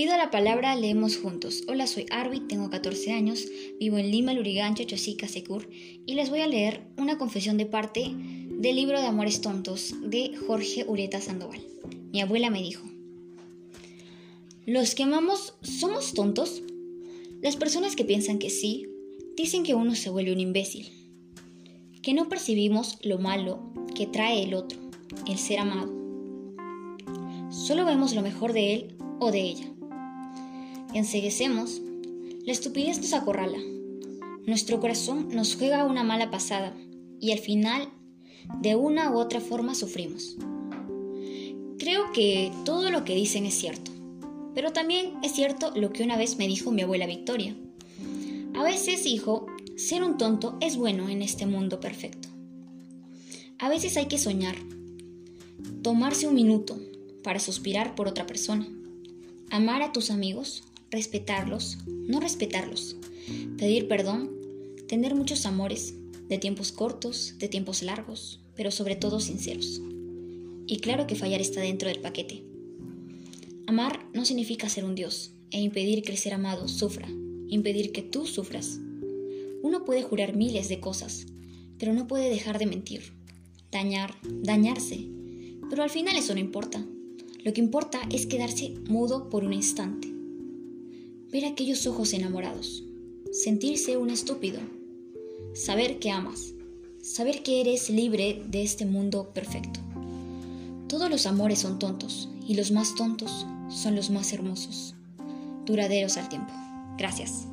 Pido la palabra, leemos juntos. Hola, soy Arby, tengo 14 años, vivo en Lima, Lurigancho, Chosica, Secur, y les voy a leer una confesión de parte del libro de Amores Tontos de Jorge Ureta Sandoval. Mi abuela me dijo, ¿los que amamos somos tontos? Las personas que piensan que sí, dicen que uno se vuelve un imbécil, que no percibimos lo malo que trae el otro, el ser amado. Solo vemos lo mejor de él o de ella enseguecemos, la estupidez nos acorrala. Nuestro corazón nos juega una mala pasada y al final, de una u otra forma, sufrimos. Creo que todo lo que dicen es cierto, pero también es cierto lo que una vez me dijo mi abuela Victoria. A veces, hijo, ser un tonto es bueno en este mundo perfecto. A veces hay que soñar, tomarse un minuto para suspirar por otra persona, amar a tus amigos respetarlos, no respetarlos, pedir perdón, tener muchos amores, de tiempos cortos, de tiempos largos, pero sobre todo sinceros. Y claro que fallar está dentro del paquete. Amar no significa ser un Dios e impedir que el ser amado sufra, impedir que tú sufras. Uno puede jurar miles de cosas, pero no puede dejar de mentir, dañar, dañarse. Pero al final eso no importa. Lo que importa es quedarse mudo por un instante ver aquellos ojos enamorados, sentirse un estúpido, saber que amas, saber que eres libre de este mundo perfecto. Todos los amores son tontos y los más tontos son los más hermosos, duraderos al tiempo. Gracias.